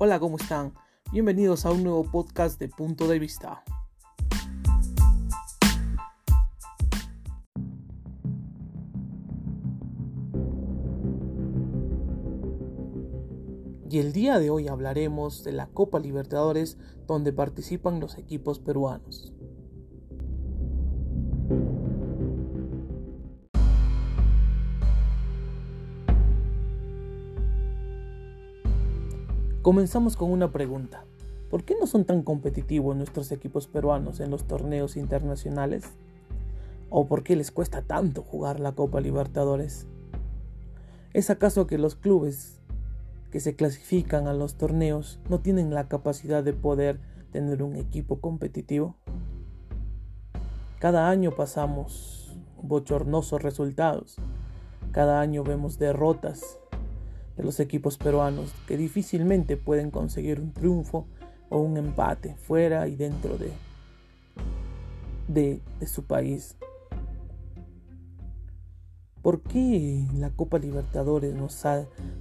Hola, ¿cómo están? Bienvenidos a un nuevo podcast de Punto de Vista. Y el día de hoy hablaremos de la Copa Libertadores donde participan los equipos peruanos. Comenzamos con una pregunta. ¿Por qué no son tan competitivos nuestros equipos peruanos en los torneos internacionales? ¿O por qué les cuesta tanto jugar la Copa Libertadores? ¿Es acaso que los clubes que se clasifican a los torneos no tienen la capacidad de poder tener un equipo competitivo? Cada año pasamos bochornosos resultados. Cada año vemos derrotas de los equipos peruanos que difícilmente pueden conseguir un triunfo o un empate fuera y dentro de, de, su país. ¿Por qué la Copa Libertadores nos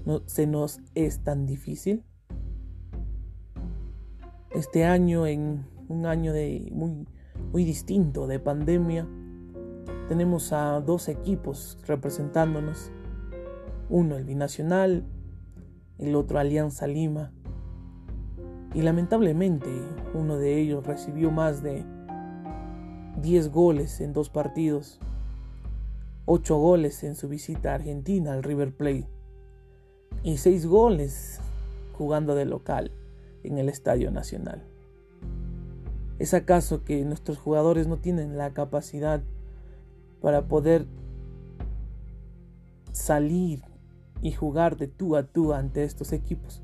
no, se nos es tan difícil? Este año, en un año de muy, muy distinto de pandemia, tenemos a dos equipos representándonos uno el Binacional, el otro Alianza Lima. Y lamentablemente uno de ellos recibió más de 10 goles en dos partidos, 8 goles en su visita a Argentina al River Plate y 6 goles jugando de local en el Estadio Nacional. ¿Es acaso que nuestros jugadores no tienen la capacidad para poder salir y jugar de tú a tú ante estos equipos?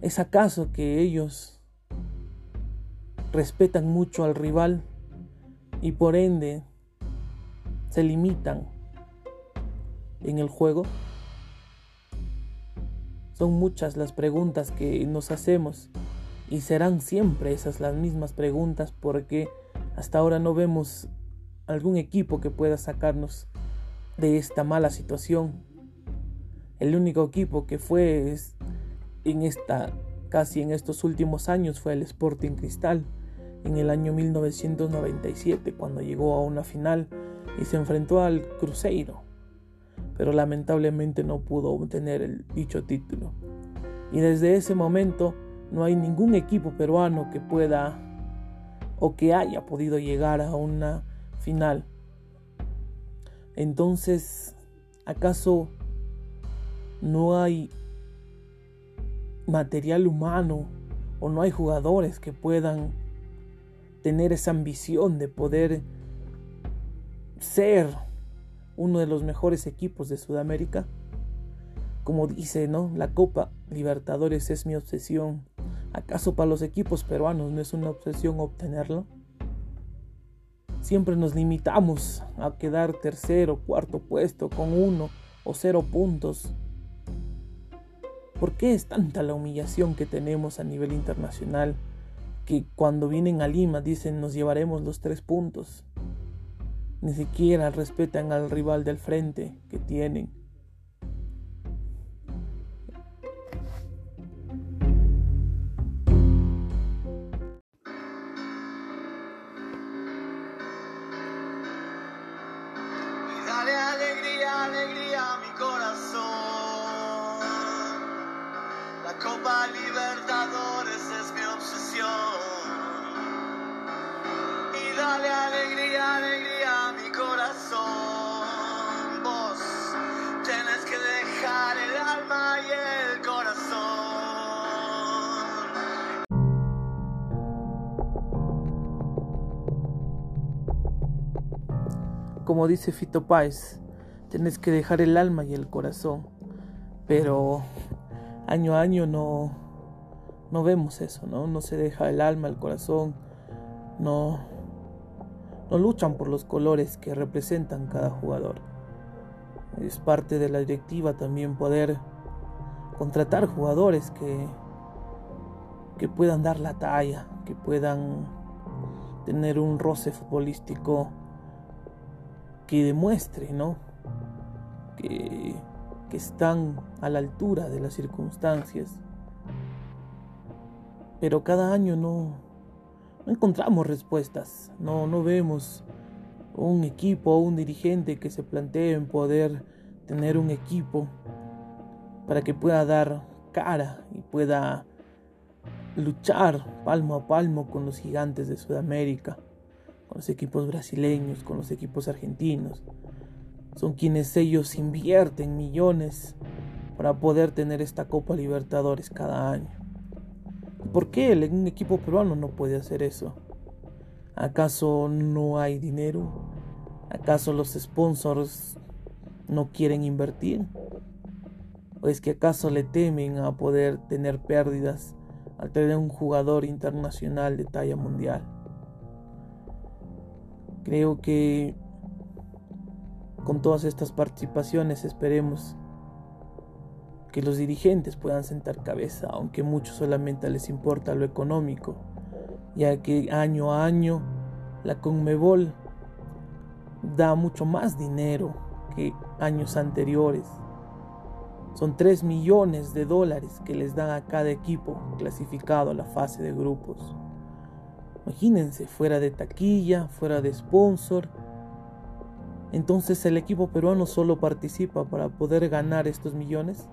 ¿Es acaso que ellos respetan mucho al rival y por ende se limitan en el juego? Son muchas las preguntas que nos hacemos y serán siempre esas las mismas preguntas porque hasta ahora no vemos algún equipo que pueda sacarnos de esta mala situación. El único equipo que fue en esta casi en estos últimos años fue el Sporting Cristal en el año 1997 cuando llegó a una final y se enfrentó al Cruzeiro, pero lamentablemente no pudo obtener el dicho título. Y desde ese momento no hay ningún equipo peruano que pueda o que haya podido llegar a una final entonces, ¿acaso no hay material humano o no hay jugadores que puedan tener esa ambición de poder ser uno de los mejores equipos de Sudamérica? Como dice, ¿no? La Copa Libertadores es mi obsesión. ¿Acaso para los equipos peruanos no es una obsesión obtenerlo? Siempre nos limitamos a quedar tercero, cuarto puesto con uno o cero puntos. ¿Por qué es tanta la humillación que tenemos a nivel internacional que cuando vienen a Lima dicen nos llevaremos los tres puntos? Ni siquiera respetan al rival del frente que tienen. Alegría, mi corazón. Vos tienes que dejar el alma y el corazón. Como dice Fito Páez, Tienes que dejar el alma y el corazón. Pero año a año no, no vemos eso, ¿no? No se deja el alma, el corazón. No, no luchan por los colores que representan cada jugador. Es parte de la directiva también poder contratar jugadores que, que puedan dar la talla, que puedan tener un roce futbolístico que demuestre, ¿no? que que están a la altura de las circunstancias. Pero cada año no, no encontramos respuestas, no, no vemos un equipo o un dirigente que se plantee en poder tener un equipo para que pueda dar cara y pueda luchar palmo a palmo con los gigantes de Sudamérica, con los equipos brasileños, con los equipos argentinos. Son quienes ellos invierten millones para poder tener esta Copa Libertadores cada año. ¿Por qué un equipo peruano no puede hacer eso? ¿Acaso no hay dinero? ¿Acaso los sponsors no quieren invertir? ¿O es que acaso le temen a poder tener pérdidas al tener un jugador internacional de talla mundial? Creo que con todas estas participaciones esperemos que los dirigentes puedan sentar cabeza, aunque muchos solamente les importa lo económico, ya que año a año la Conmebol da mucho más dinero que años anteriores. Son 3 millones de dólares que les dan a cada equipo clasificado a la fase de grupos. Imagínense, fuera de taquilla, fuera de sponsor. Entonces el equipo peruano solo participa para poder ganar estos millones,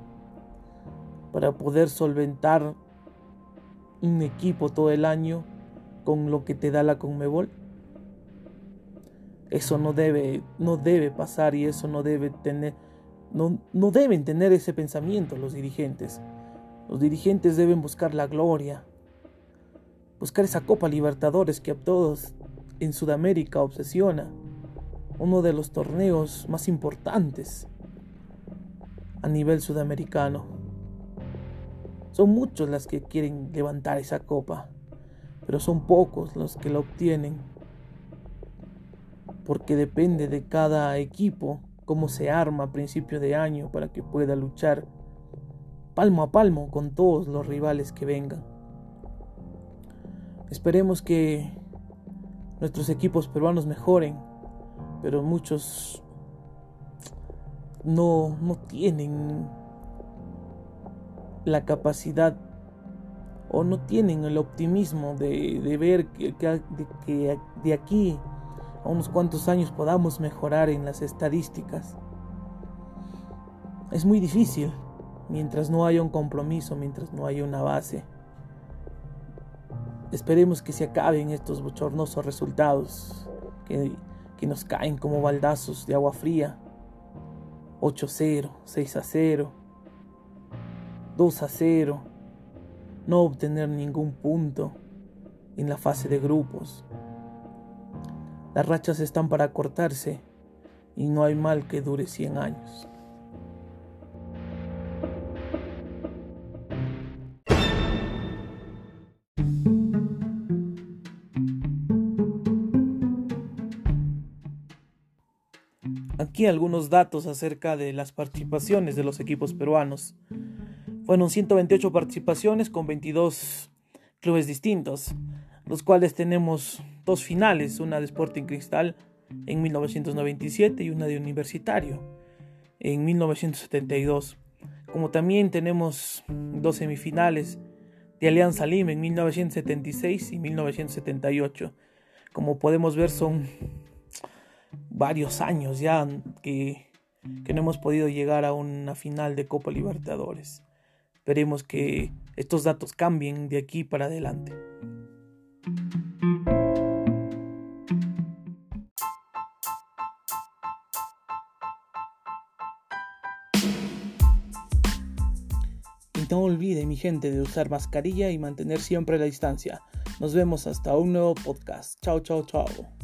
para poder solventar un equipo todo el año con lo que te da la Conmebol. Eso no debe, no debe pasar y eso no debe tener, no, no deben tener ese pensamiento los dirigentes. Los dirigentes deben buscar la gloria, buscar esa Copa Libertadores que a todos en Sudamérica obsesiona, uno de los torneos más importantes a nivel sudamericano. Son muchos los que quieren levantar esa copa, pero son pocos los que la obtienen porque depende de cada equipo cómo se arma a principio de año para que pueda luchar palmo a palmo con todos los rivales que vengan. Esperemos que nuestros equipos peruanos mejoren, pero muchos no, no tienen la capacidad o no tienen el optimismo de, de ver que, que de aquí a unos cuantos años podamos mejorar en las estadísticas. Es muy difícil mientras no haya un compromiso, mientras no haya una base. Esperemos que se acaben estos bochornosos resultados que, que nos caen como baldazos de agua fría. 8-0, 6-0, 2-0, no obtener ningún punto en la fase de grupos. Las rachas están para cortarse y no hay mal que dure 100 años. Aquí algunos datos acerca de las participaciones de los equipos peruanos. Fueron 128 participaciones con 22 clubes distintos los cuales tenemos dos finales, una de Sporting Cristal en 1997 y una de Universitario en 1972. Como también tenemos dos semifinales de Alianza Lima en 1976 y 1978. Como podemos ver son varios años ya que, que no hemos podido llegar a una final de Copa Libertadores. Esperemos que estos datos cambien de aquí para adelante. no olvide mi gente de usar mascarilla y mantener siempre la distancia. Nos vemos hasta un nuevo podcast. Chao, chao, chao.